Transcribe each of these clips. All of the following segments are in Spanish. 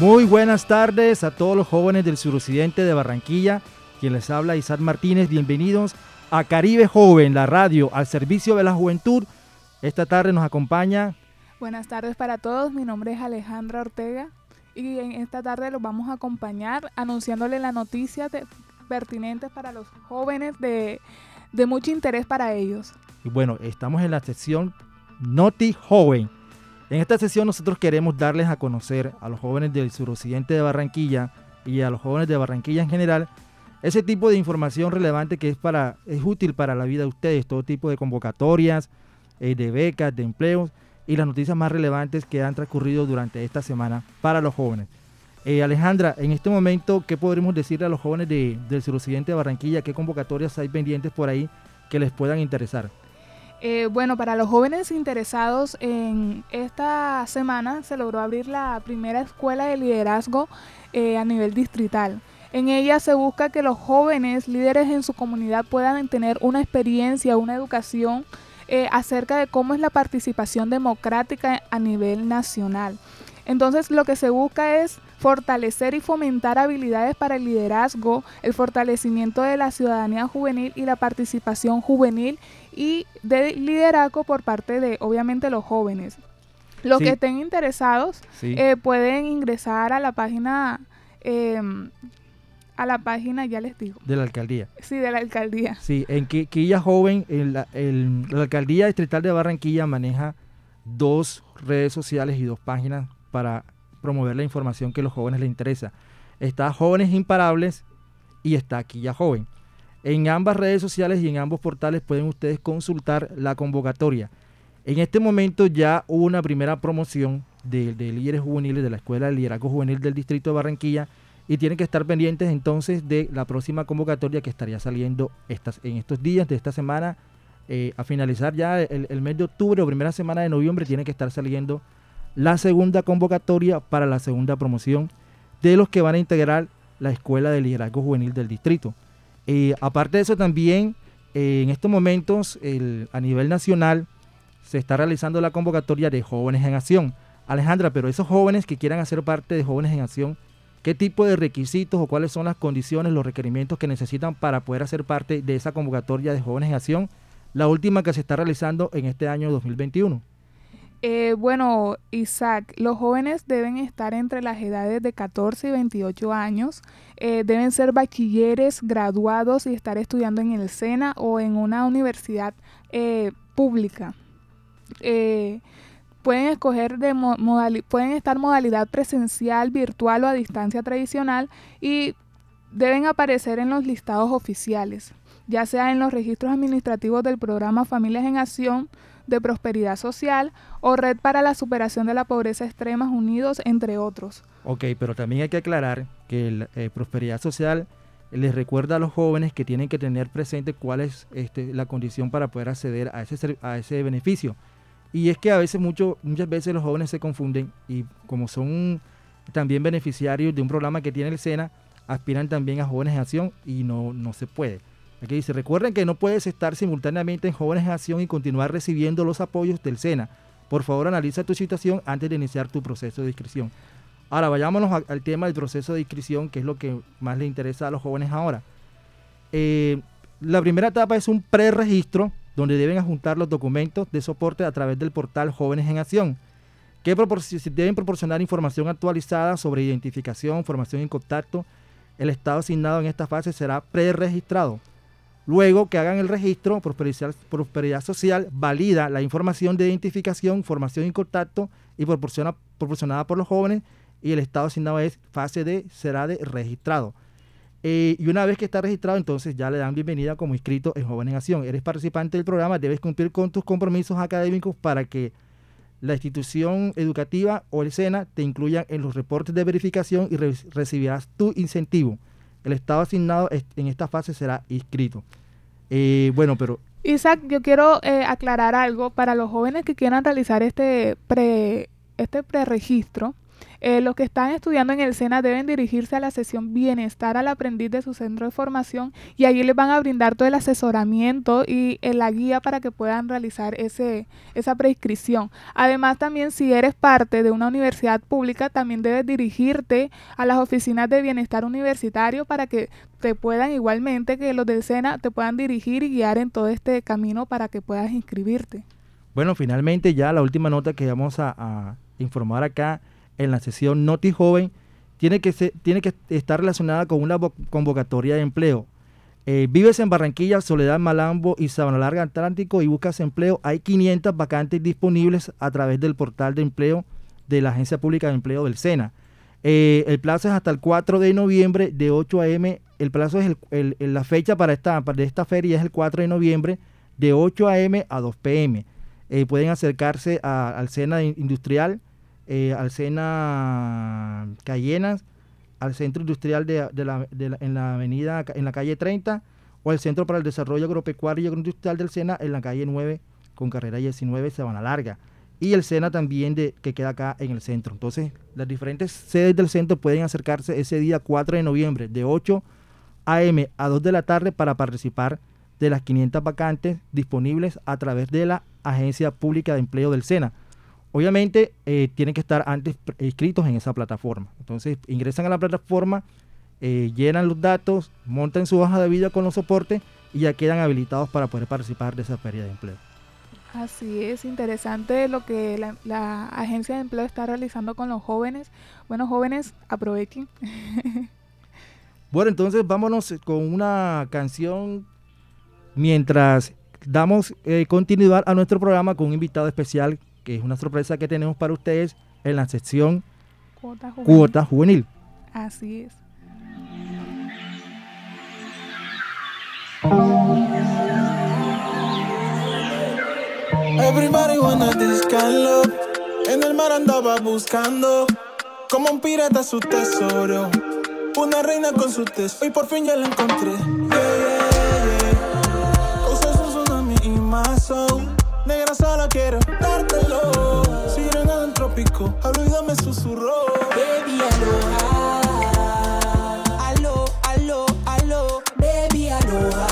Muy buenas tardes a todos los jóvenes del suroccidente de Barranquilla. Quien les habla Isaac Martínez. Bienvenidos a Caribe Joven, la radio al servicio de la juventud. Esta tarde nos acompaña. Buenas tardes para todos. Mi nombre es Alejandra Ortega y en esta tarde los vamos a acompañar anunciándole las noticias pertinentes para los jóvenes de, de mucho interés para ellos. Y bueno, estamos en la sección Noti Joven en esta sesión nosotros queremos darles a conocer a los jóvenes del suroccidente de Barranquilla y a los jóvenes de Barranquilla en general ese tipo de información relevante que es, para, es útil para la vida de ustedes, todo tipo de convocatorias, eh, de becas, de empleos y las noticias más relevantes que han transcurrido durante esta semana para los jóvenes. Eh, Alejandra, en este momento, ¿qué podremos decirle a los jóvenes del suroccidente de Barranquilla? ¿Qué convocatorias hay pendientes por ahí que les puedan interesar? Eh, bueno, para los jóvenes interesados en esta semana se logró abrir la primera escuela de liderazgo eh, a nivel distrital. En ella se busca que los jóvenes líderes en su comunidad puedan tener una experiencia, una educación eh, acerca de cómo es la participación democrática a nivel nacional. Entonces lo que se busca es fortalecer y fomentar habilidades para el liderazgo, el fortalecimiento de la ciudadanía juvenil y la participación juvenil y de liderazgo por parte de, obviamente, los jóvenes. Los que estén interesados eh, pueden ingresar a la página, em, a la página, ya les digo. De la alcaldía. Sí, de la alcaldía. Sí, en Quilla Joven, en la, la alcaldía distrital de Barranquilla maneja dos redes sociales y dos páginas para promover la información que a los jóvenes les interesa. Está Jóvenes Imparables y está Quilla Joven. En ambas redes sociales y en ambos portales pueden ustedes consultar la convocatoria. En este momento ya hubo una primera promoción de, líderes juveniles de la Escuela de Liderazgo Juvenil del Distrito de Barranquilla y tienen que estar pendientes entonces de la próxima convocatoria que estaría saliendo estas, en estos días de esta semana. Eh, a finalizar ya el, el, mes de octubre o primera semana de noviembre tiene que estar saliendo la segunda convocatoria para la segunda promoción de los que van a integrar la Escuela de Liderazgo Juvenil del Distrito. Eh, aparte de eso también, eh, en estos momentos a nivel nacional se está realizando la convocatoria de Jóvenes en Acción. Alejandra, pero esos jóvenes que quieran hacer parte de Jóvenes en Acción, ¿qué tipo de requisitos o cuáles son las condiciones, los requerimientos que necesitan para poder hacer parte de esa convocatoria de Jóvenes en Acción? La última que se está realizando en este año 2021. Eh, bueno, Isaac, los jóvenes deben estar entre las edades de 14 y 28 años, eh, deben ser bachilleres graduados y estar estudiando en el SENA o en una universidad eh, pública. pueden escoger de pueden estar modalidad presencial, virtual o a distancia tradicional y deben aparecer en los listados oficiales, ya sea en los registros administrativos del programa Familias en Acción, de Prosperidad Social o Red para la Superación de la Pobreza Extrema Unidos, entre otros. Ok, pero también hay que aclarar que la eh, Prosperidad Social les recuerda a los jóvenes que tienen que tener presente cuál es este, la condición para poder acceder a ese, a ese beneficio. Y es que a veces, mucho, muchas veces los jóvenes se confunden y como son también beneficiarios de un programa que tiene el SENA, aspiran también a jóvenes en acción y no, no se puede. Aquí dice, recuerden que no puedes estar simultáneamente en Jóvenes en Acción y continuar recibiendo los apoyos del SENA. Por favor, analiza tu situación antes de iniciar tu proceso de inscripción. Ahora, vayámonos al tema del proceso de inscripción, que es lo que más le interesa a los jóvenes ahora. Eh, la primera etapa es un preregistro, donde deben adjuntar los documentos de soporte a través del portal Jóvenes en Acción, que deben proporcionar información actualizada sobre identificación, formación y contacto. El estado asignado en esta fase será preregistrado. Luego que hagan el registro, Prosperidad, Social valida la información de identificación, formación y contacto y proporciona, proporcionada por los jóvenes y el estado asignado es fase D, será de registrado. Eh, y una vez que está registrado, entonces ya le dan bienvenida como inscrito en Jóvenes en Acción. Eres participante del programa, debes cumplir con tus compromisos académicos para que la institución educativa o el SENA te incluyan en los reportes de verificación y recibirás tu incentivo. El estado asignado en esta fase será inscrito. Eh, bueno, pero... Isaac, yo quiero eh, aclarar algo para los jóvenes que quieran realizar este pre este preregistro. Eh, los que están estudiando en el SENA deben dirigirse a la sesión Bienestar al aprendiz de su centro de formación y allí les van a brindar todo el asesoramiento y eh, la guía para que puedan realizar ese, esa prescripción. Además, también si eres parte de una universidad pública, también debes dirigirte a las oficinas de bienestar universitario para que te puedan igualmente que los del SENA te puedan dirigir y guiar en todo este camino para que puedas inscribirte. Bueno, finalmente ya la última nota que vamos a informar acá en la sesión Noti Joven tiene que, tiene que estar relacionada con una convocatoria de empleo. Eh, vives en Barranquilla, Soledad, Malambo y Sabana Larga Atlántico y buscas empleo. Hay 500 vacantes disponibles a través del portal de empleo de la Agencia Pública de Empleo del SENA. Eh, el plazo es hasta el 4 de noviembre de 8 a.m. El plazo es el, la fecha para esta, para esta feria es el 4 de noviembre de 8 a.m. a 2 p.m. Eh, pueden acercarse al SENA Industrial eh, al Sena Cayenas, al Centro Industrial de, la, en la avenida, en la calle 30, o al Centro para el Desarrollo Agropecuario y Agroindustrial del Sena en la calle 9, con carrera 19, Sabana Larga. Y el Sena también de, que queda acá en el centro. Entonces, las diferentes sedes del centro pueden acercarse ese día 4 de noviembre, de 8 a.m. a 2 de la tarde, para participar de las 500 vacantes disponibles a través de la Agencia Pública de Empleo del SENA. Obviamente eh, tienen que estar antes inscritos en esa plataforma. Entonces ingresan a la plataforma, eh, llenan los datos, montan su hoja de vida con los soportes y ya quedan habilitados para poder participar de esa feria de empleo. Así es, interesante lo que la, la agencia de empleo está realizando con los jóvenes. Bueno, jóvenes, aprovechen. bueno, entonces vámonos con una canción mientras damos eh, continuidad a nuestro programa con un invitado especial que es una sorpresa que tenemos para ustedes en la sección Cuota Juvenil. Así es. Everybody wanna discarlo. En el mar andaba buscando como un pirata su tesoro. Una reina con su tesoro y por fin ya la encontré. Yeah, yeah, yeah. Cosas un tsunami y más Negra solo quiero trópico, hablo y dame susurro. Baby, aloha. Alo, alo, alo. Baby, aloha.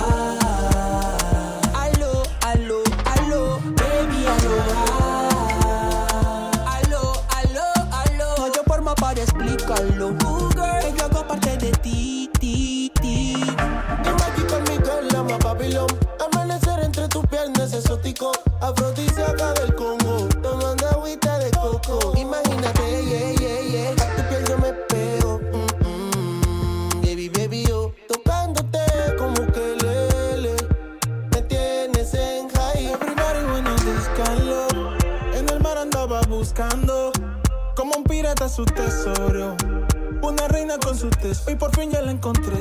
Alo, alo, alo. Baby, aloha. Alo, alo, alo. No hay forma para explicarlo. Uh, girl, yo hago parte de ti, ti, ti. Dime aquí conmigo en la más Babilón. Amanecer entre tus piernas exótico. Afrodisíaca del Congo, tomando agüita de coco. Buscando, como un pirata su tesoro. Una reina con su tesoro, y por fin ya la encontré.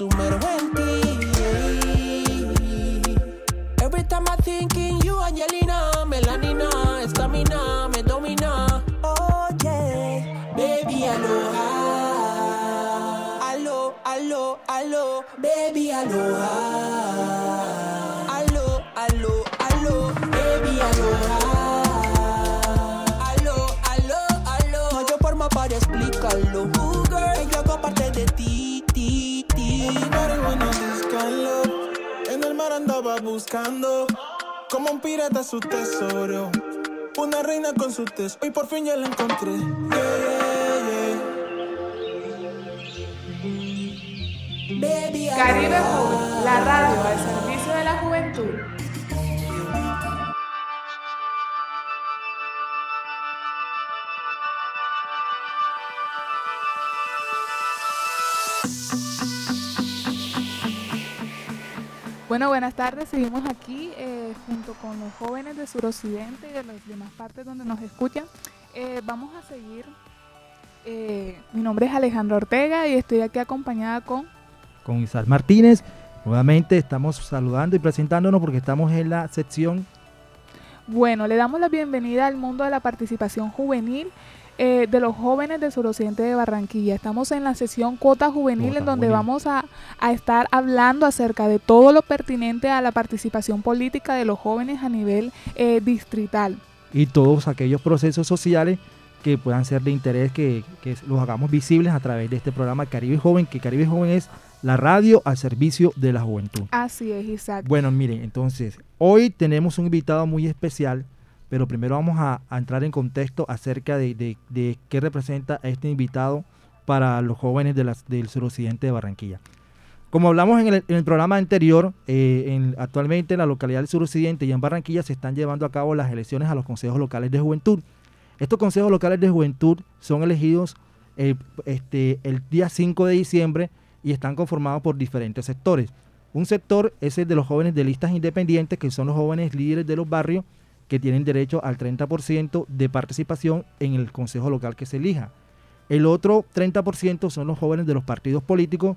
Every time I think in you, Angelina, melanina, estamina, me domina. Oh yeah, baby, aloha. Alo, alo, alo, baby, aloha. Alo, alo, alo, baby, aloha. Alo, alo, alo. No hay forma para explicarlo. Buscando, como un pirata su tesoro. Una reina con su tesoro, y por fin ya la encontré. Yeah, yeah, Baby, Caribe. Joven, la radio al servicio de la juventud. Bueno, buenas tardes. Seguimos aquí eh, junto con los jóvenes de suroccidente y de las demás partes donde nos escuchan. Eh, vamos a seguir. Eh, mi nombre es Alejandro Ortega y estoy aquí acompañada con... Con Isaac Martínez. Nuevamente estamos saludando y presentándonos porque estamos en la sección Bueno, le damos la bienvenida al mundo de la participación juvenil eh, de los jóvenes del suroccidente de Barranquilla. Estamos en la sesión Cuota Juvenil Cuota en donde Juvenil. vamos a, a estar hablando acerca de todo lo pertinente a la participación política de los jóvenes a nivel eh, distrital. y todos aquellos procesos sociales que puedan ser de interés, que, que los hagamos visibles a través de este programa Caribe Joven, que Caribe Joven es la radio al servicio de la juventud. Así es, Isaac. Bueno, miren, entonces, hoy tenemos un invitado muy especial, pero primero vamos a, entrar en contexto acerca de, qué representa este invitado para los jóvenes de del suroccidente de Barranquilla. Como hablamos en el, programa anterior, eh, en- actualmente en la localidad del suroccidente y en Barranquilla se están llevando a cabo las elecciones a los consejos locales de juventud. Estos consejos locales de juventud son elegidos eh, este, el día 5 de diciembre y están conformados por diferentes sectores. Un sector es el de los jóvenes de listas independientes, que son los jóvenes líderes de los barrios que tienen derecho al 30% de participación en el consejo local que se elija. El otro 30% son los jóvenes de los partidos políticos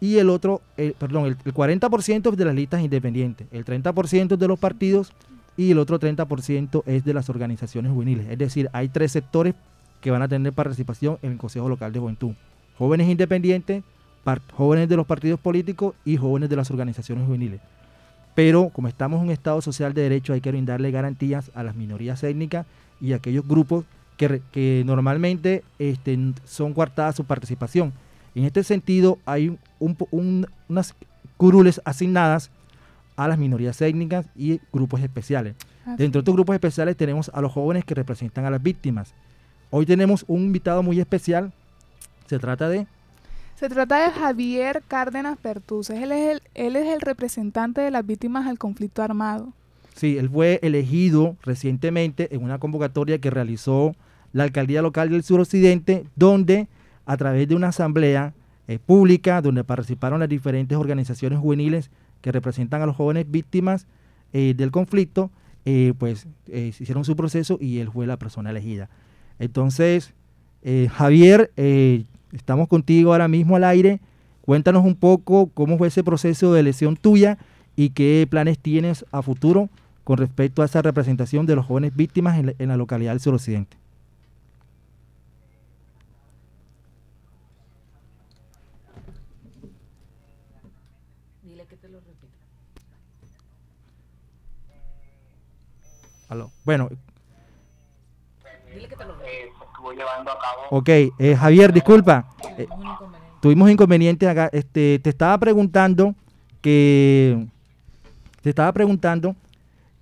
y el otro, eh, perdón, el, el 40% es de las listas independientes, el 30% es de los partidos y el otro 30% es de las organizaciones juveniles. Es decir, hay tres sectores que van a tener participación en el Consejo Local de Juventud. Jóvenes independientes, jóvenes de los partidos políticos y jóvenes de las organizaciones juveniles. Pero como estamos en un Estado social de derecho, hay que brindarle garantías a las minorías étnicas y a aquellos grupos que, normalmente este, son coartadas su participación. En este sentido, hay un po- un- unas curules asignadas a las minorías étnicas y grupos especiales. Así Dentro de estos grupos especiales tenemos a los jóvenes que representan a las víctimas. Hoy tenemos un invitado muy especial. Se trata de Se trata de Javier Cárdenas Pertus. Él es, el, es el representante de las víctimas del conflicto armado. Sí, él fue elegido recientemente en una convocatoria que realizó la alcaldía local del suroccidente, donde a través de una asamblea eh, pública, donde participaron las diferentes organizaciones juveniles que representan a los jóvenes víctimas eh, del conflicto, eh, pues hicieron su proceso y él fue la persona elegida. Entonces, eh, Javier, eh, estamos contigo ahora mismo al aire. Cuéntanos un poco cómo fue ese proceso de elección tuya y qué planes tienes a futuro con respecto a esa representación de los jóvenes víctimas en la, en la localidad del suroccidente. Dile que te lo repita. Aló. Bueno, Dile que te lo repita. eh, se estuvo llevando a cabo ok. eh, Javier, disculpa. eh, Tenemos un inconveniente. tuvimos inconvenientes acá. Este, te estaba preguntando que te estaba preguntando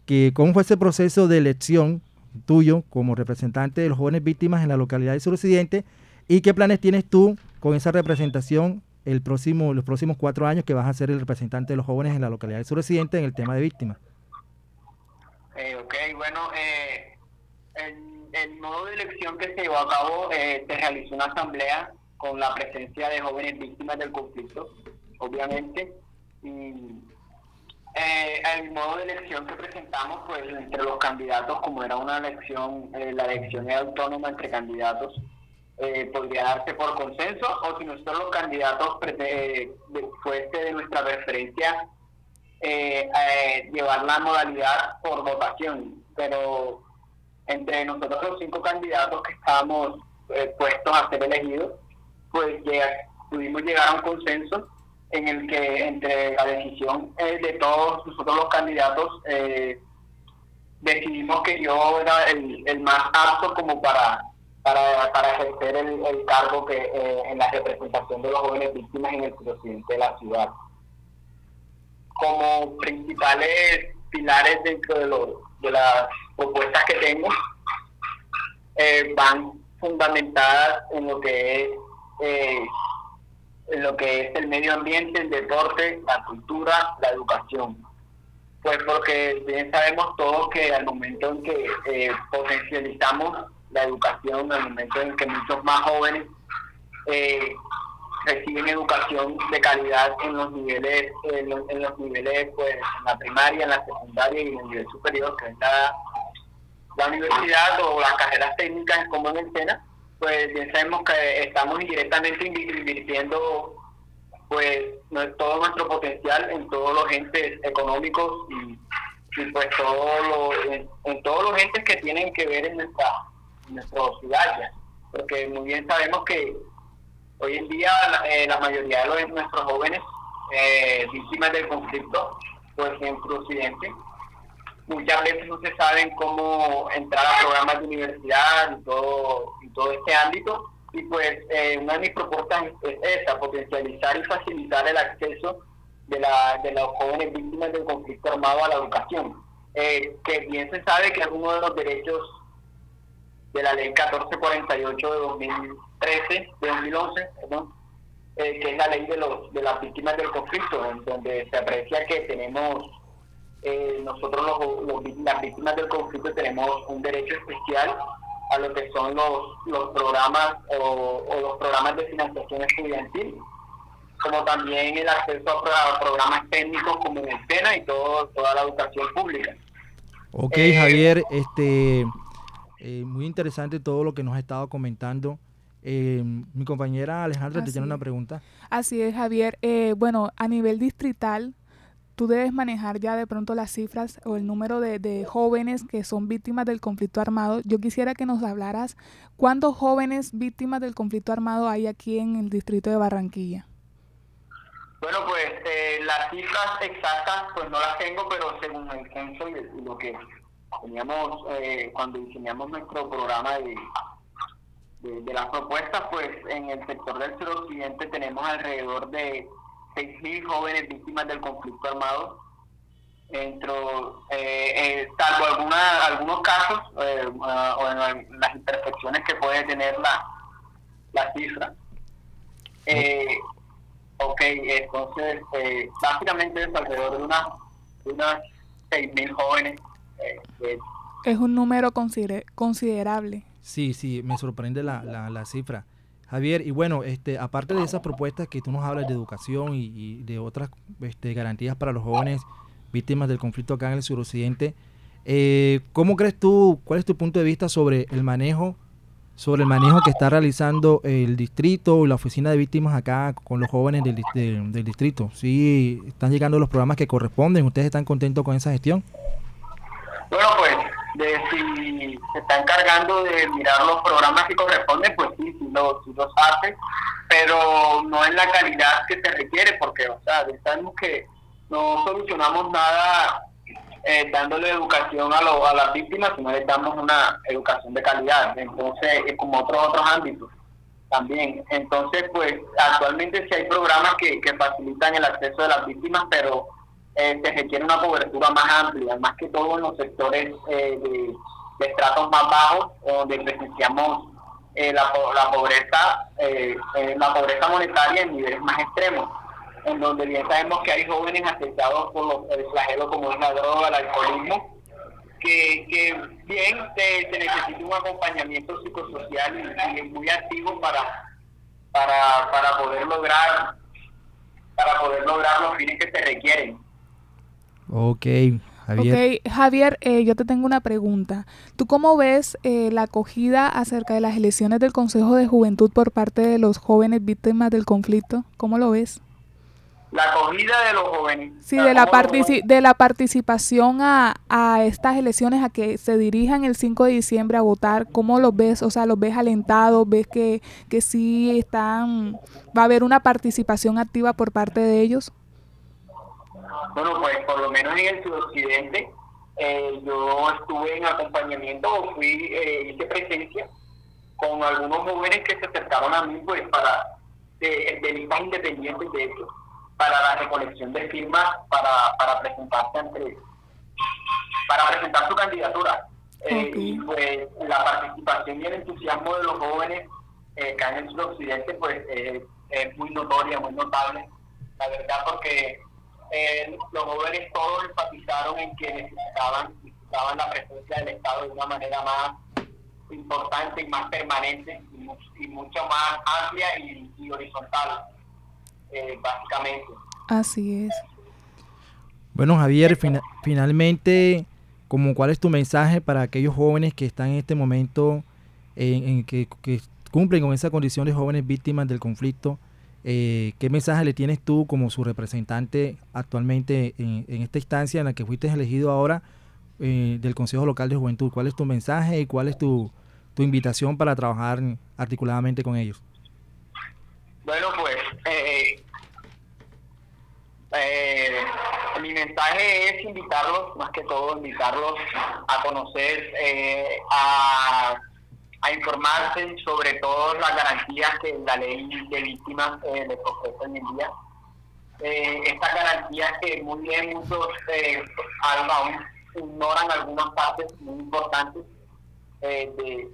que cómo fue ese proceso de elección tuyo como representante de los jóvenes víctimas en la localidad del suroccidente y qué planes tienes tú con esa representación el próximo, los próximos cuatro años que vas a ser el representante de los jóvenes en la localidad del suroccidente en el tema de víctimas. Eh, ok, bueno, eh, en el modo de elección que se llevó a cabo, eh, se realizó una asamblea con la presencia de jóvenes víctimas del conflicto, obviamente. Y eh, el modo de elección que presentamos, pues entre los candidatos, como era una elección, eh, la elección era autónoma entre candidatos, eh, podría darse por consenso, o si nosotros los candidatos eh, fuese de nuestra preferencia llevar la modalidad por votación, pero entre nosotros los cinco candidatos que estábamos eh, puestos a ser elegidos, pues llega- pudimos llegar a un consenso en el que entre la decisión eh, de todos nosotros los candidatos eh, decidimos que yo era el, el más apto como para para, para ejercer el, el cargo que eh, en la representación de los jóvenes víctimas en el presidente de la ciudad. Como principales pilares dentro de, lo- de las propuestas que tengo eh, van fundamentadas en lo que es eh, en lo que es el medio ambiente, el deporte, la cultura, la educación. Pues porque bien sabemos todos que al momento en que eh, potencializamos la educación, al momento en que muchos más jóvenes eh, reciben educación de calidad en los niveles, en los, en los niveles, pues, en la primaria, en la secundaria y en el nivel superior, que es la, la universidad o las carreras técnicas como en el SENA, pues bien sabemos que estamos indirectamente invi- invirtiendo pues todo nuestro potencial en todos los entes económicos y, pues todo lo- en, todos los entes que tienen que ver en nuestra, en nuestra ciudad ya. porque muy bien sabemos que hoy en día la, eh, mayoría de los- nuestros jóvenes eh, víctimas del conflicto pues en Occidente muchas veces no se saben cómo entrar a programas de universidad y todo, y todo este ámbito. Y pues eh, una de mis propuestas es esa, potencializar y facilitar el acceso de, la, de los jóvenes víctimas del conflicto armado a la educación. Eh, que bien se sabe que es uno de los derechos de la ley 1448 de 2013, de 2011, perdón, eh, que es la ley de, los, de las víctimas del conflicto, en donde se aprecia que tenemos eh, nosotros los, los- las víctimas del conflicto tenemos un derecho especial a lo que son los, los programas o, o los programas de financiación estudiantil, como también el acceso a, pro- a programas técnicos como en el SENA y todo, toda la educación pública. Ok, Eh, Javier, este, eh, muy interesante todo lo que nos ha estado comentando. Eh, mi compañera Alejandra te Así tiene una pregunta. Así es, Javier. Eh, bueno, a nivel distrital, tú debes manejar ya de pronto las cifras o el número de, de jóvenes que son víctimas del conflicto armado. Yo quisiera que nos hablaras cuántos jóvenes víctimas del conflicto armado hay aquí en el distrito de Barranquilla. Bueno, pues eh, las cifras exactas pues no las tengo, pero según el censo y lo que teníamos eh, cuando diseñamos nuestro programa de, de, de las propuestas, pues en el sector del suroccidente tenemos alrededor de 6.000 jóvenes víctimas del conflicto armado, entre, eh, eh, salvo alguna, algunos casos eh, ah, o en las imperfecciones que puede tener la, la cifra. Eh, Ok, entonces, eh, básicamente es alrededor de unas, de unas 6.000 jóvenes. eh, Es un número considere- considerable. Sí, sí, me sorprende la, la, la cifra. Javier, y bueno, este, aparte de esas propuestas que tú nos hablas de educación y, de otras este, garantías para los jóvenes víctimas del conflicto acá en el suroccidente, eh, ¿cómo crees tú, cuál es tu punto de vista sobre el manejo, sobre el manejo que está realizando el distrito y la oficina de víctimas acá con los jóvenes del distrito? ¿Sí están llegando los programas que corresponden? ¿Ustedes están contentos con esa gestión? Bueno, pues, de si se está encargando de mirar los programas que corresponden, pues sí, sí, lo, sí los hace, pero no en la calidad que se requiere, porque, o sea, sabemos que no solucionamos nada eh, dándole educación a, lo- a las víctimas, sino les damos una educación de calidad. Entonces, es como otros otros ámbitos también. Entonces, pues, actualmente sí hay programas que, que facilitan el acceso de las víctimas, pero eh, se requiere una cobertura más amplia, más que todo en los sectores eh, de, estratos más bajos, donde presenciamos eh, la, la pobreza, eh, eh, la pobreza monetaria en niveles más extremos, en donde bien sabemos que hay jóvenes afectados por los, el flagelo como es la droga, el alcoholismo, que, que bien se, se necesita un acompañamiento psicosocial y, y muy activo para, para, para poder lograr para poder lograr los fines que se requieren. Ok, Javier. Ok, Javier, eh, yo te tengo una pregunta. ¿Tú cómo ves eh, la acogida acerca de las elecciones del Consejo de Juventud por parte de los jóvenes víctimas del conflicto? ¿Cómo lo ves? La acogida de los jóvenes. Sí, de la, cómo- partici- de la participación a, a estas elecciones, a que se dirijan el 5 de diciembre a votar, ¿cómo los ves? O sea, ¿los ves alentados? ¿Ves que, que sí están, va a haber una participación activa por parte de ellos? Bueno, pues por lo menos en el suroccidente, eh, yo estuve en acompañamiento o fui, eh, hice presencia con algunos jóvenes que se acercaron a mí, pues para, de, de listas independientes de hecho, para la recolección de firmas para, para presentarse ante, para presentar su candidatura. Eh, Ok. Y pues la participación y el entusiasmo de los jóvenes eh, acá en el suroccidente, pues eh, es muy notoria, muy notable, la verdad, porque eh, los jóvenes todos enfatizaron en que necesitaban, necesitaban la presencia del Estado de una manera más importante y más permanente y, mu- y mucho más amplia y, y horizontal. eh, básicamente. Así es. Bueno, Javier, fina- finalmente, como cuál es tu mensaje para aquellos jóvenes que están en este momento, en, en que, que cumplen con esa condición de jóvenes víctimas del conflicto? Eh, ¿Qué mensaje le tienes tú como su representante actualmente en, en esta instancia en la que fuiste elegido ahora eh, del Consejo Local de Juventud? ¿Cuál es tu mensaje y cuál es tu, invitación para trabajar articuladamente con ellos? Bueno, pues eh, eh, mi mensaje es invitarlos, más que todo, invitarlos a conocer, eh, a, a informarse sobre todas las garantías que la ley de víctimas eh, les ofrece hoy en día. Eh, estas garantías que muy bien muchos eh, aún ignoran algunas partes muy importantes eh, de,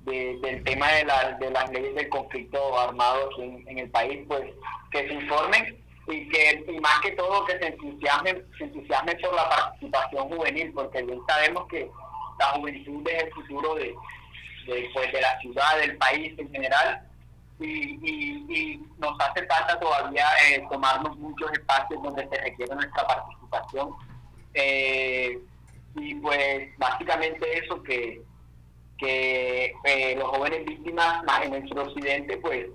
de- del tema de, la- de las leyes del conflicto armado en el país, pues que se informen y que y más que todo que se entusiasmen, se entusiasmen por la participación juvenil, porque bien sabemos que la juventud es el futuro de, de, pues, de la ciudad, del país en general, y, nos hace falta todavía eh, tomarnos muchos espacios donde se requiere nuestra participación. Eh, y pues básicamente eso que que eh, los jóvenes víctimas más en nuestro occidente pues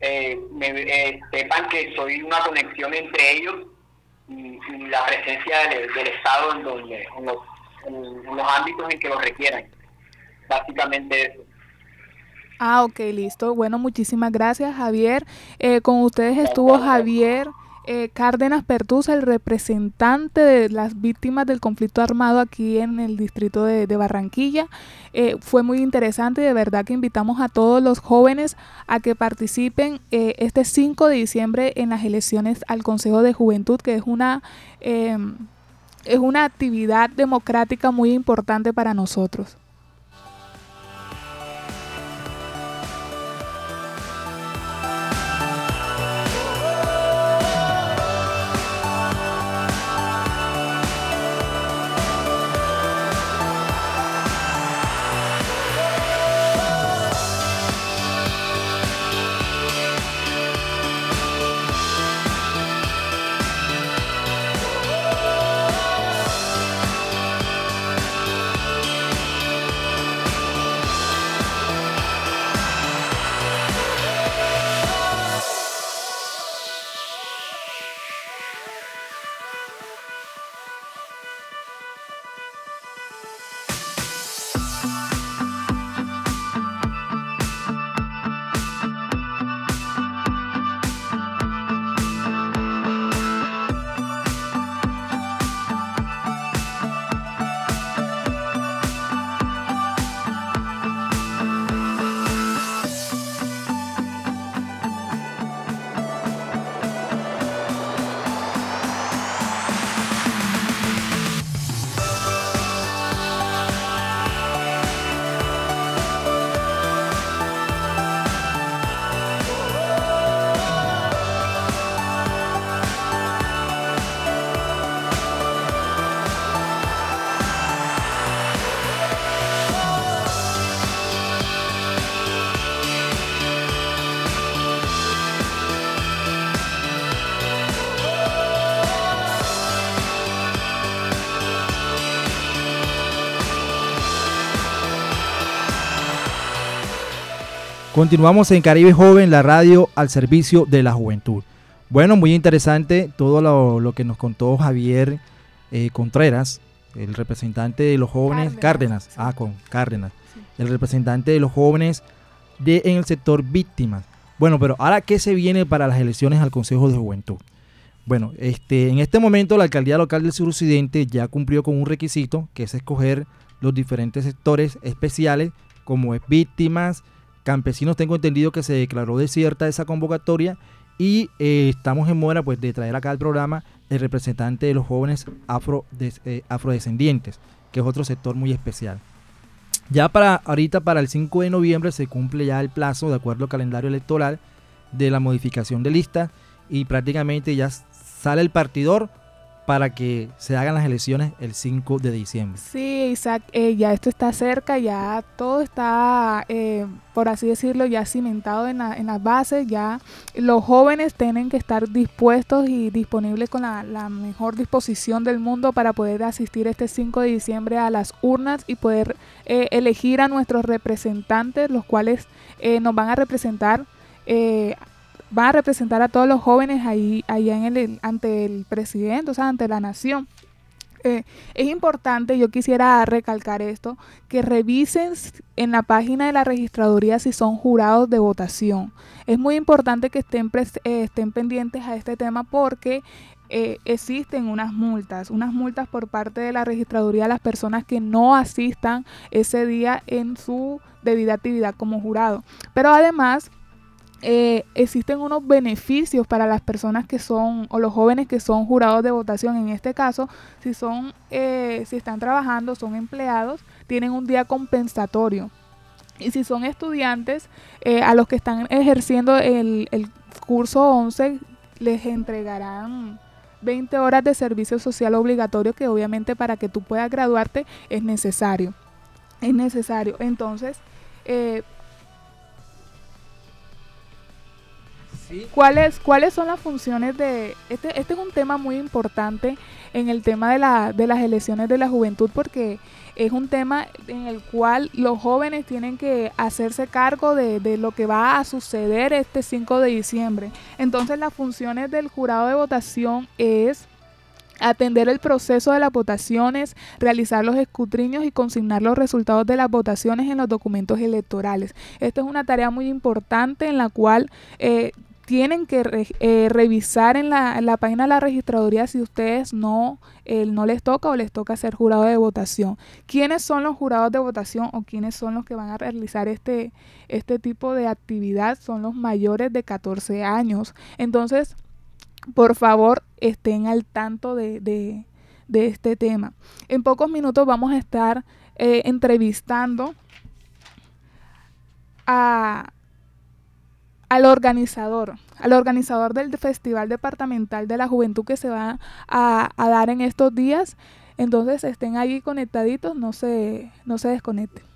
eh, me- sepan que soy una conexión entre ellos y, la presencia del, del Estado en donde en los, en los ámbitos en que lo requieran básicamente eso Ah, ok, listo. Bueno, muchísimas gracias, Javier. Eh, con ustedes estuvo Javier eh, Cárdenas Pertusa, el representante de las víctimas del conflicto armado aquí en el distrito de, de Barranquilla. Eh, fue muy interesante y de verdad que invitamos a todos los jóvenes a que participen eh, este 5 de diciembre en las elecciones al Consejo de Juventud, que es una, eh, es una actividad democrática muy importante para nosotros. Continuamos en Caribe Joven, la radio al servicio de la juventud. Bueno, muy interesante todo lo, lo que nos contó Javier eh, Contreras, el representante de los jóvenes, Cárdenas, Cárdenas, sí. ah, con Cárdenas, Sí. el representante de los jóvenes de, en el sector víctimas. Bueno, pero ahora, ¿qué se viene para las elecciones al Consejo de Juventud? Bueno, este, en este momento la alcaldía local del suroccidente ya cumplió con un requisito, que es escoger los diferentes sectores especiales, como es víctimas, campesinos. Tengo entendido que se declaró desierta esa convocatoria y eh, estamos en mora pues, de traer acá al programa el representante de los jóvenes eh, afrodescendientes, que es otro sector muy especial. Ya para ahorita, para el 5 de noviembre, se cumple ya el plazo, de acuerdo al calendario electoral, de la modificación de lista y prácticamente ya sale el partidor para que se hagan las elecciones el 5 de diciembre. Sí, Isaac, eh, ya esto está cerca, ya todo está, eh, por así decirlo, ya cimentado en, la- en las bases, ya los jóvenes tienen que estar dispuestos y disponibles con la, mejor disposición del mundo para poder asistir este 5 de diciembre a las urnas y poder eh, elegir a nuestros representantes, los cuales eh, nos van a representar. eh, van a representar a todos los jóvenes ahí allá en el, ante el presidente, o sea, ante la nación. Eh, es importante, yo quisiera recalcar esto, que revisen en la página de la registraduría si son jurados de votación. Es muy importante que estén, eh, estén pendientes a este tema porque eh, existen unas multas, unas multas por parte de la registraduría a las personas que no asistan ese día en su debida actividad como jurado. Pero además eh, existen unos beneficios para las personas que son o los jóvenes que son jurados de votación. En este caso si son eh, si están trabajando son empleados tienen un día compensatorio. Y si son estudiantes eh, a los que están ejerciendo el, el curso 11 les entregarán 20 horas de servicio social obligatorio que obviamente para que tú puedas graduarte es necesario. Es necesario. Entonces eh, ¿Cuáles, ¿Cuáles son las funciones de...? Este, este es un tema muy importante en el tema de, la, de las elecciones de la juventud porque es un tema en el cual los jóvenes tienen que hacerse cargo de, de lo que va a suceder este 5 de diciembre. Entonces las funciones del jurado de votación es atender el proceso de las votaciones, realizar los escudriños y consignar los resultados de las votaciones en los documentos electorales. Esta es una tarea muy importante en la cual eh, tienen que eh, revisar en la, la página de la registraduría si ustedes no, eh, no les toca o les toca ser jurado de votación. ¿Quiénes son los jurados de votación o quiénes son los que van a realizar este, este tipo de actividad? Son los mayores de 14 años. Entonces, por favor, estén al tanto de, de- de este tema. En pocos minutos vamos a estar eh, entrevistando a, al organizador, al organizador del Festival Departamental de la Juventud que se va a, a dar en estos días. Entonces estén allí conectaditos, no se, no se desconecten.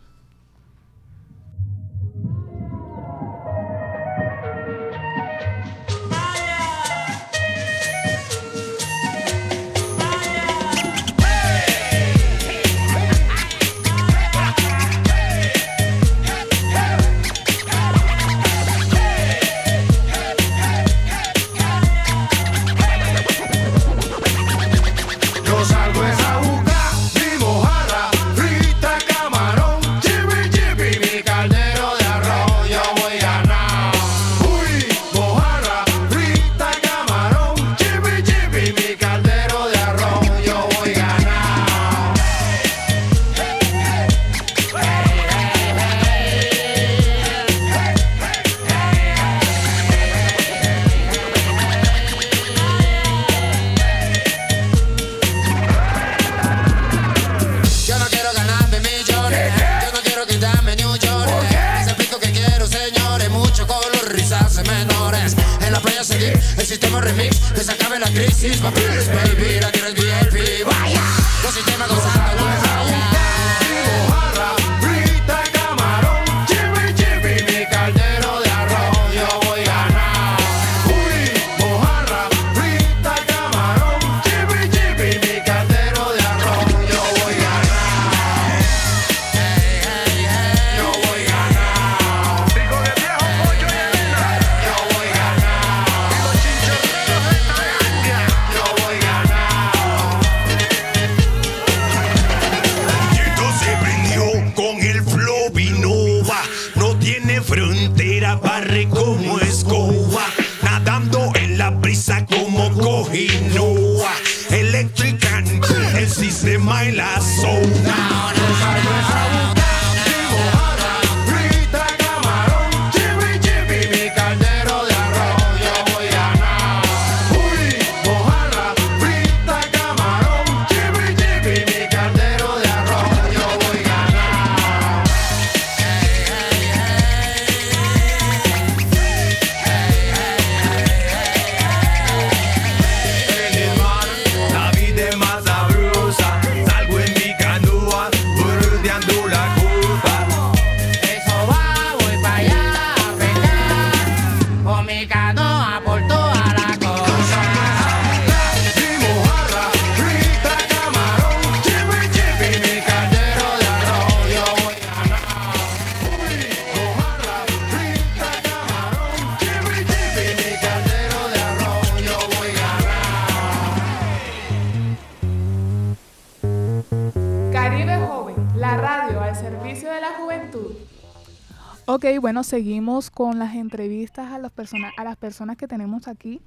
Bueno, seguimos con las entrevistas a, las persona- a las personas que tenemos aquí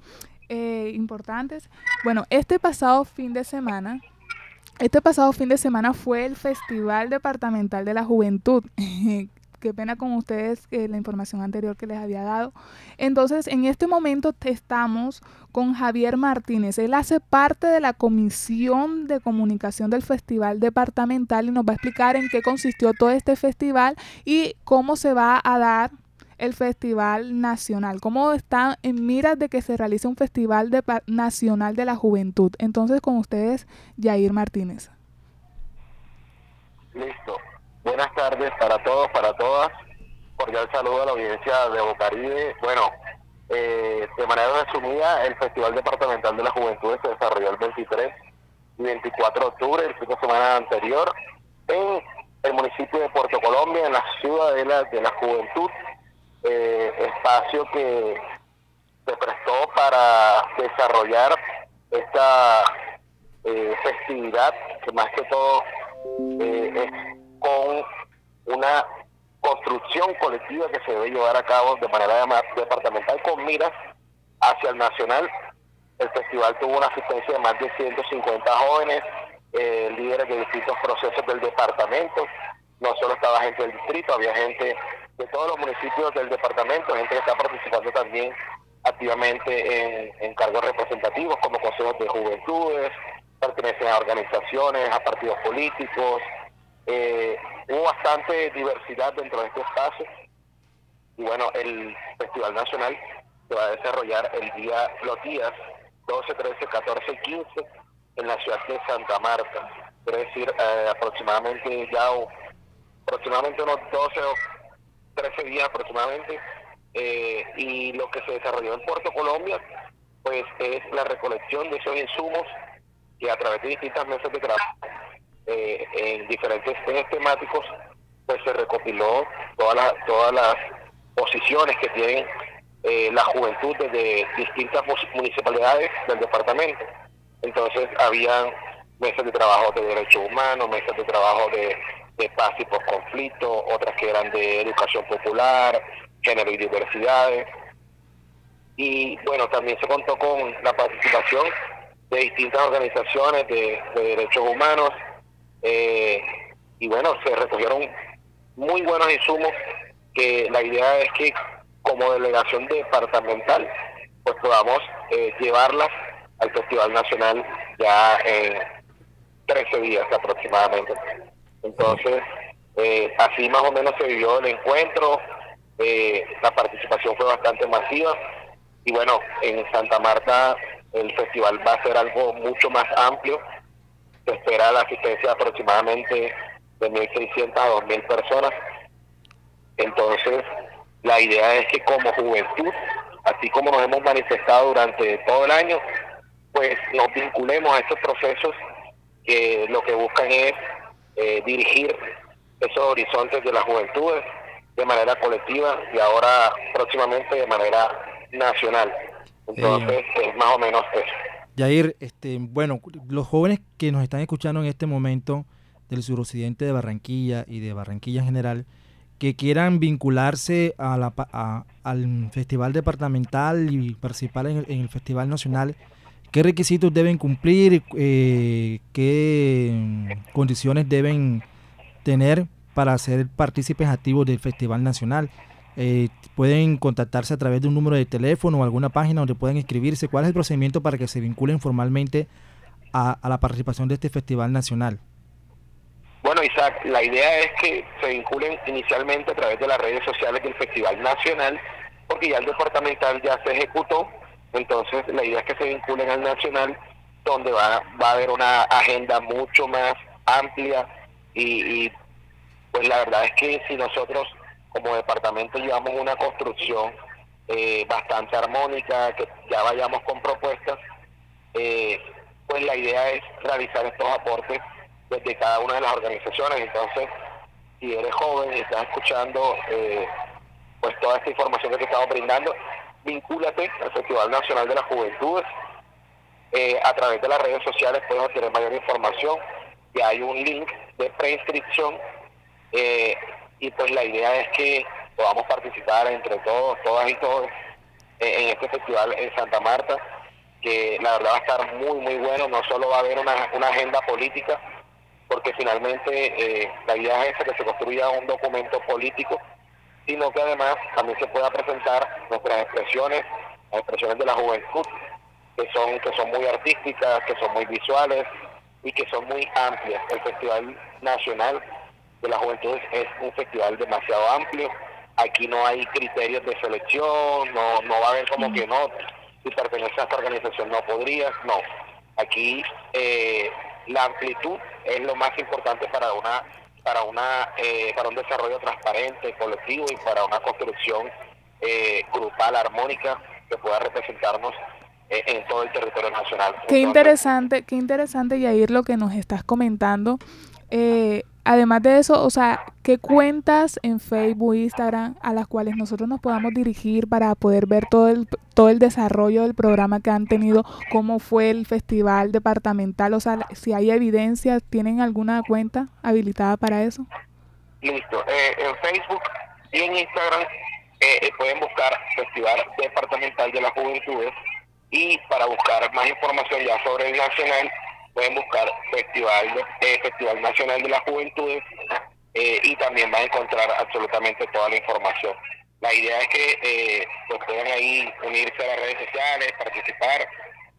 eh, importantes. Bueno, este pasado fin de semana, este pasado fin de semana fue el Festival Departamental de la Juventud. Qué pena con ustedes eh, la información anterior que les había dado. Entonces, en este momento estamos con Javier Martínez. Él hace parte de la Comisión de Comunicación del Festival Departamental y nos va a explicar en qué consistió todo este festival y cómo se va a dar el Festival Nacional, cómo está en miras de que se realice un Festival Nacional de la Juventud. Entonces, con ustedes, Jair Martínez. Listo. Buenas tardes para todos, para todas. Cordial saludo a la audiencia de Bocaribe. Bueno, eh, de manera resumida, el Festival Departamental de la Juventud se desarrolló el 23 y 24 de octubre, el fin de semana anterior, en el municipio de Puerto Colombia, en la ciudadela de la Juventud, eh, espacio que se prestó para desarrollar esta eh, festividad, que más que todo eh, es con una construcción colectiva que se debe llevar a cabo de manera departamental con miras hacia el nacional. El festival tuvo una asistencia de más de 150 jóvenes, eh, líderes de distintos procesos del departamento. No solo estaba gente del distrito, había gente de todos los municipios del departamento, gente que está participando también activamente en, en cargos representativos como consejos de juventudes, pertenecen a organizaciones, a partidos políticos. Eh, hubo bastante diversidad dentro de este espacio y bueno, el Festival Nacional se va a desarrollar el día, los días 12, 13, 14 y 15 en la ciudad de Santa Marta. Quiere decir, eh, aproximadamente ya aproximadamente unos 12 o 13 días aproximadamente. Eh, y lo que se desarrolló en Puerto Colombia, pues es la recolección de esos insumos que a través de distintas mesas de trabajo eh, en diferentes ejes temáticos, pues se recopiló todas las todas las posiciones que tienen eh, la juventud desde distintas municipalidades del departamento. Entonces habían mesas de trabajo de derechos humanos, mesas de trabajo de, de paz y conflicto, otras que eran de educación popular, género y diversidades. Y bueno, también se contó con la participación de distintas organizaciones de derechos humanos. Eh, y bueno, se recogieron muy buenos insumos que la idea es que como delegación departamental pues podamos eh, llevarlas al Festival Nacional ya en 13 días aproximadamente. Entonces, eh, así más o menos se vivió el encuentro, eh, la participación fue bastante masiva y bueno, en Santa Marta el festival va a ser algo mucho más amplio, se espera la asistencia de aproximadamente de 1.600 a 2.000 personas. Entonces, la idea es que como juventud, así como nos hemos manifestado durante todo el año, pues nos vinculemos a estos procesos que lo que buscan es eh, dirigir esos horizontes de las juventudes de manera colectiva y ahora próximamente de manera nacional. Entonces, es más o menos eso. Yair, este, bueno, los jóvenes que nos están escuchando en este momento del suroccidente de Barranquilla y de Barranquilla en general, que quieran vincularse al festival departamental y participar en el, festival nacional, ¿qué requisitos deben cumplir? Eh, ¿Qué condiciones deben tener para ser partícipes activos del festival nacional? Eh, pueden contactarse a través de un número de teléfono o alguna página donde pueden inscribirse. ¿Cuál es el procedimiento para que se vinculen formalmente a, a la participación de este festival nacional? Bueno, Isaac, la idea es que se vinculen inicialmente a través de las redes sociales del Festival Nacional, porque ya el departamental ya se ejecutó, entonces la idea es que se vinculen al Nacional, donde va, va a haber una agenda mucho más amplia y, y, pues la verdad es que si nosotros como departamento llevamos una construcción eh, bastante armónica, que ya vayamos con propuestas, eh, pues la idea es realizar estos aportes desde cada una de las organizaciones. Entonces, si eres joven y estás escuchando eh, pues toda esta información que te estamos brindando, vincúlate al Festival Nacional de las Juventudes. A través de las redes sociales puedes obtener mayor información. Ya hay un link de preinscripción y pues la idea es que podamos participar entre todos, todas y todos eh, en este festival en Santa Marta, que la verdad va a estar muy, muy bueno. No solo va a haber una, agenda política, porque finalmente eh, la idea es esa, que se construya un documento político, sino que además también se pueda presentar nuestras expresiones, las expresiones de la juventud, que son, que son muy artísticas, que son muy visuales y que son muy amplias. El Festival Nacional de la Juventud es un festival demasiado amplio. Aquí no hay criterios de selección, no, no va a haber como que no, si perteneces a esta organización no podrías, no. Aquí eh, la amplitud es lo más importante para una para una eh, para un desarrollo transparente, colectivo y para una construcción eh, grupal armónica que pueda representarnos eh, en todo el territorio nacional. Qué interesante, qué interesante, Yair, lo que nos estás comentando. Eh, además de eso, o sea, ¿qué cuentas en Facebook, Instagram, a las cuales nosotros nos podamos dirigir para poder ver todo el, todo el desarrollo del programa que han tenido, cómo fue el festival departamental? O sea, si hay evidencia, ¿tienen alguna cuenta habilitada para eso? Listo. Eh, en Facebook y en Instagram eh, eh, pueden buscar Festival Departamental de las Juventudes y para buscar más información ya sobre el nacional pueden buscar Festival eh, Festival Nacional de las Juventudes eh, y también van a encontrar absolutamente toda la información. La idea es que eh, pues puedan ahí unirse a las redes sociales, participar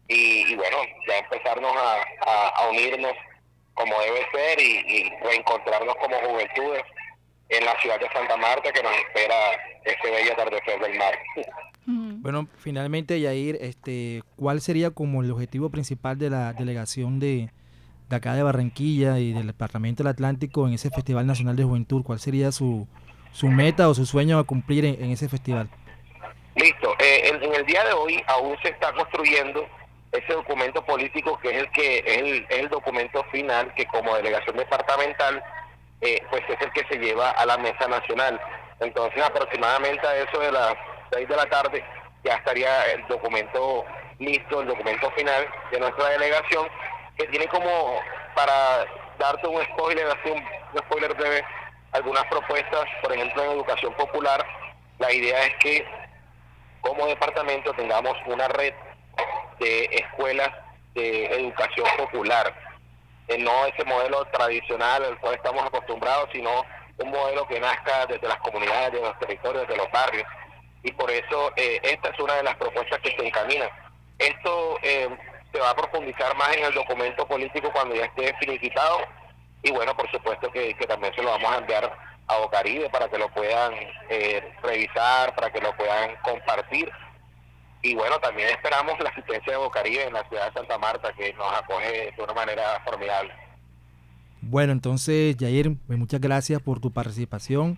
y, bueno, ya empezarnos a, a- unirnos como debe ser y, y reencontrarnos como juventudes en la ciudad de Santa Marta que nos espera este bello atardecer del mar. Bueno, finalmente, Yair, este, ¿cuál sería como el objetivo principal de la delegación de, de acá de Barranquilla y del Departamento del Atlántico en ese Festival Nacional de Juventud? ¿Cuál sería su, su meta o su sueño a cumplir en, en ese festival? Listo. Eh, en, en el día de hoy aún se está construyendo ese documento político que es el que es el, es el documento final que como delegación departamental eh, pues es el que se lleva a la mesa nacional. Entonces aproximadamente a eso de las 6 de la tarde ya estaría el documento listo, el documento final de nuestra delegación que tiene como para darte un spoiler, así un, spoiler breve, algunas propuestas, por ejemplo en educación popular, la idea es que como departamento tengamos una red de escuelas de educación popular, no ese modelo tradicional al cual estamos acostumbrados, sino un modelo que nazca desde las comunidades, de los territorios, de los barrios. Y por eso eh, esta es una de las propuestas que se encaminan. Esto eh, se va a profundizar más en el documento político cuando ya esté finiquitado y bueno, por supuesto que, que también se lo vamos a enviar a Bocaribe para que lo puedan eh, revisar, para que lo puedan compartir. Y bueno, también esperamos la asistencia de Bocaribe en la ciudad de Santa Marta, que nos acoge de una manera formidable. Bueno, entonces, Yair, pues, muchas gracias por tu participación.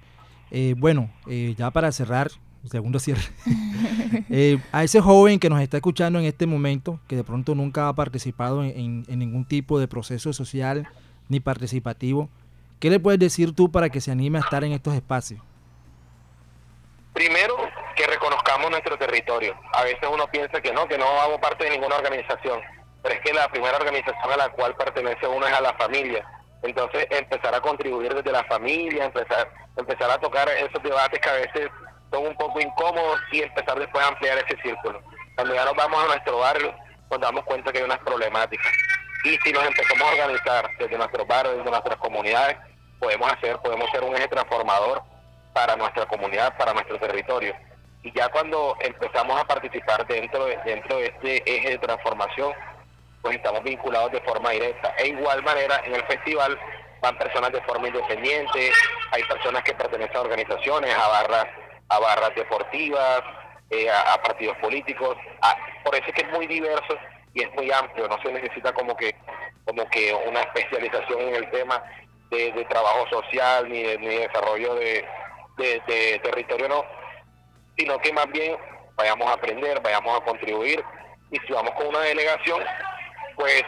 Eh, bueno, eh, ya para cerrar, segundo cierre, eh, a ese joven que nos está escuchando en este momento, que de pronto nunca ha participado en, en- en ningún tipo de proceso social ni participativo, ¿qué le puedes decir tú para que se anime a estar en estos espacios? Primero, que reconozcamos nuestro territorio. A veces uno piensa que no, que no hago parte de ninguna organización, pero es que la primera organización a la cual pertenece uno es a la familia. Entonces, empezar a contribuir desde la familia, empezar, empezar a tocar esos debates que a veces son un poco incómodos y empezar después a ampliar ese círculo. Cuando ya nos vamos a nuestro barrio, nos damos cuenta que hay unas problemáticas. Y si nos empezamos a organizar desde nuestros barrios, desde nuestras comunidades, podemos hacer, podemos ser un eje transformador para nuestra comunidad, para nuestro territorio. Y ya cuando empezamos a participar dentro de, dentro de este eje de transformación, pues estamos vinculados de forma directa. E igual manera, en el festival van personas de forma independiente, hay personas que pertenecen a organizaciones, a barras, a barras deportivas, eh, a, partidos políticos. a- por eso es que es muy diverso y es muy amplio, no se necesita como que, como que una especialización en el tema de, de trabajo social ni de, ni de desarrollo de, de- de territorio, no, sino que más bien vayamos a aprender, vayamos a contribuir y si vamos con una delegación, pues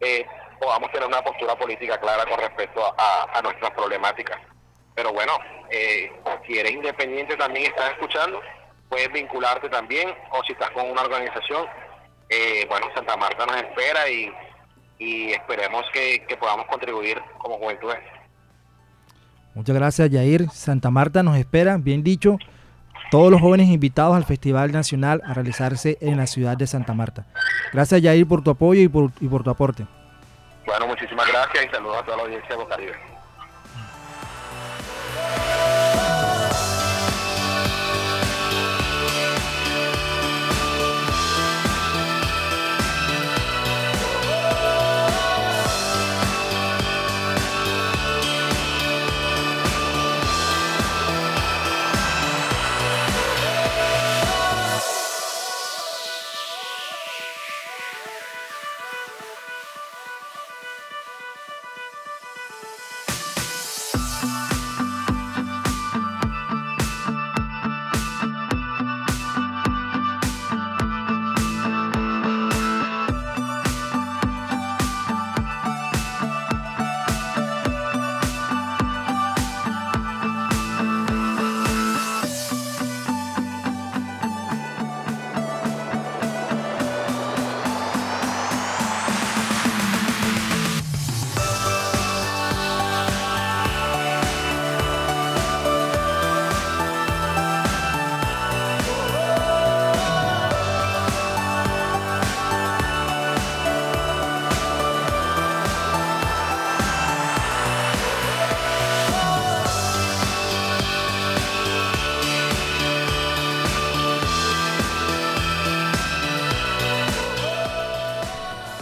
eh, podamos tener una postura política clara con respecto a nuestras problemáticas. Pero bueno, eh, si eres independiente también estás escuchando, puedes vincularte también, o si estás con una organización, eh, bueno, Santa Marta nos espera y, y esperemos que, que podamos contribuir como juventudes. Muchas gracias, Yair. Santa Marta nos espera, bien dicho, todos los jóvenes invitados al Festival Nacional a realizarse en la ciudad de Santa Marta. Gracias, Yair, por tu apoyo y por, y por tu aporte. Bueno, muchísimas gracias y saludos a toda la audiencia de Bocaribe.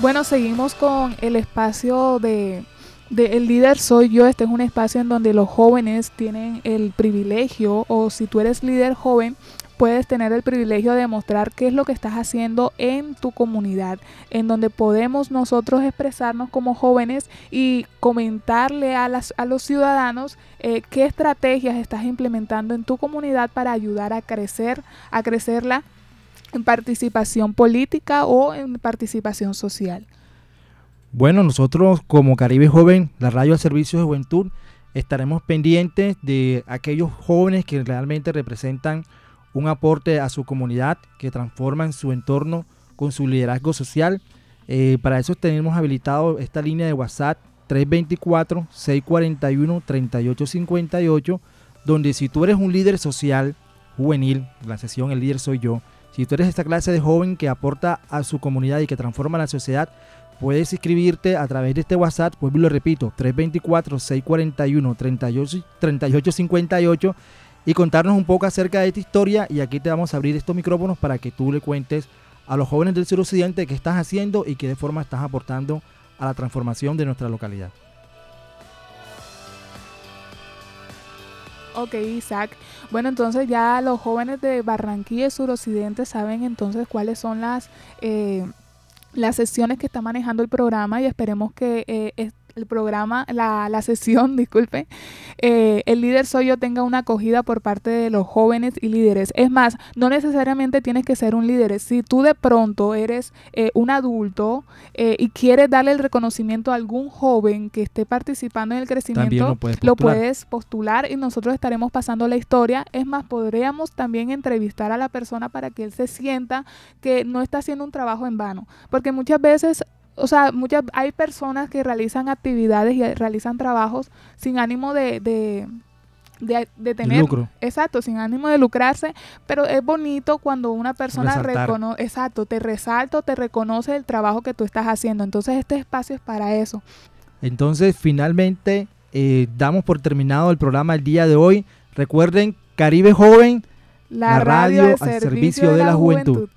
Bueno, seguimos con el espacio de, de El líder soy yo. Este es un espacio en donde los jóvenes tienen el privilegio, o si tú eres líder joven, puedes tener el privilegio de mostrar qué es lo que estás haciendo en tu comunidad, en donde podemos nosotros expresarnos como jóvenes y comentarle a, las, a los ciudadanos eh, qué estrategias estás implementando en tu comunidad para ayudar a crecer, a crecerla en participación política o en participación social. Bueno, nosotros como Caribe Joven, la radio al servicio de juventud, estaremos pendientes de aquellos jóvenes que realmente representan un aporte a su comunidad, que transforman su entorno con su liderazgo social. Eh, para eso tenemos habilitado esta línea de WhatsApp 324-641-3858, donde si tú eres un líder social juvenil, la sesión El líder soy yo, si tú eres esta clase de joven que aporta a su comunidad y que transforma la sociedad, puedes inscribirte a través de este WhatsApp, pues lo repito, 324-641-3858 y contarnos un poco acerca de esta historia y aquí te vamos a abrir estos micrófonos para que tú le cuentes a los jóvenes del suroccidente qué estás haciendo y qué de forma estás aportando a la transformación de nuestra localidad. Ok, Isaac. Bueno, entonces ya los jóvenes de Barranquilla y Suroccidente saben entonces cuáles son las, eh, las sesiones que está manejando el programa y esperemos que eh, el programa, la, la sesión, disculpe, eh, el líder soy yo tenga una acogida por parte de los jóvenes y líderes. Es más, no necesariamente tienes que ser un líder. Si tú de pronto eres eh, un adulto eh, y quieres darle el reconocimiento a algún joven que esté participando en el crecimiento, lo puedes lo puedes postular y nosotros estaremos pasando la historia. Es más, podríamos también entrevistar a la persona para que él se sienta que no está haciendo un trabajo en vano. Porque muchas veces, o sea, muchas, hay personas que realizan actividades y realizan trabajos sin ánimo de... de de, de tener lucro. exacto sin ánimo de lucrarse pero es bonito cuando una persona reconoce exacto te resalta o te reconoce el trabajo que tú estás haciendo entonces este espacio es para eso Entonces, finalmente, eh, damos por terminado el programa el día de hoy. Recuerden, Caribe Joven, la, radio, al servicio, de la, juventud.